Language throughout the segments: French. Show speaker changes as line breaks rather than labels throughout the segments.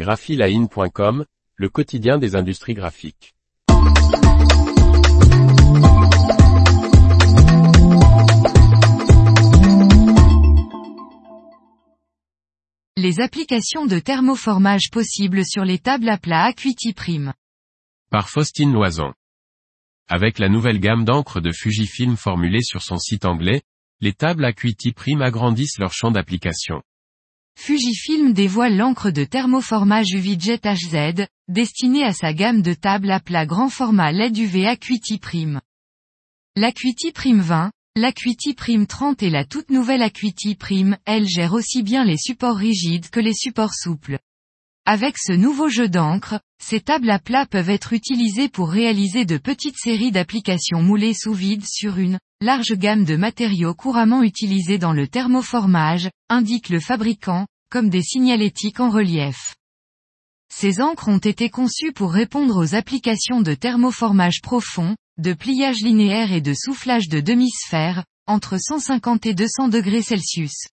graphiline.com, le quotidien des industries graphiques.
Les applications de thermoformage possibles sur les tables à plat Acuity Prime.
Par Faustine Loison. Avec la nouvelle gamme d'encre de Fujifilm formulée sur son site anglais, les tables Acuity Prime agrandissent leur champ d'application.
Fujifilm dévoile l'encre de thermoformage UV-Jet HZ, destinée à sa gamme de tables à plat grand format LED UV Acuity Prime. L'Acuity Prime 20, l'Acuity Prime 30 et la toute nouvelle Acuity Prime, elle gère aussi bien les supports rigides que les supports souples. Avec ce nouveau jeu d'encre, ces tables à plat peuvent être utilisées pour réaliser de petites séries d'applications moulées sous vide sur une large gamme de matériaux couramment utilisés dans le thermoformage, indique le fabricant, comme des signalétiques en relief. Ces encres ont été conçues pour répondre aux applications de thermoformage profond, de pliage linéaire et de soufflage de demi-sphère, entre 150 et 200 degrés Celsius.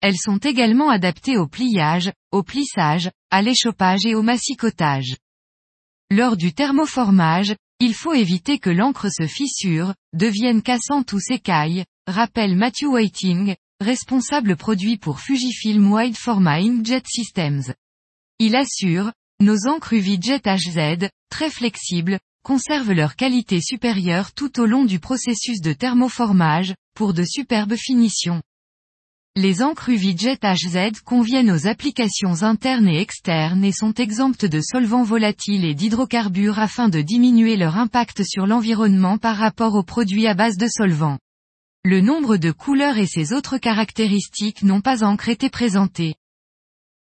Elles sont également adaptées au pliage, au plissage, à l'échauffage et au massicotage. Lors du thermoformage, il faut éviter que l'encre se fissure, devienne cassante ou s'écaille, rappelle Matthew Whiting, responsable produit pour Fujifilm Wide Format Inkjet Systems. Il assure, nos encres UV Jet HZ, très flexibles, conservent leur qualité supérieure tout au long du processus de thermoformage, pour de superbes finitions. Les encres UV Jet HZ conviennent aux applications internes et externes et sont exemptes de solvants volatiles et d'hydrocarbures afin de diminuer leur impact sur l'environnement par rapport aux produits à base de solvants. Le nombre de couleurs et ses autres caractéristiques n'ont pas encore été présentés.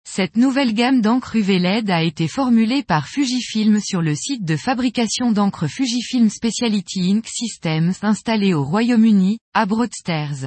Cette nouvelle gamme d'encre UV LED a été formulée par Fujifilm sur le site de fabrication d'encre Fujifilm Speciality Ink Systems installé au Royaume-Uni, à Broadstairs.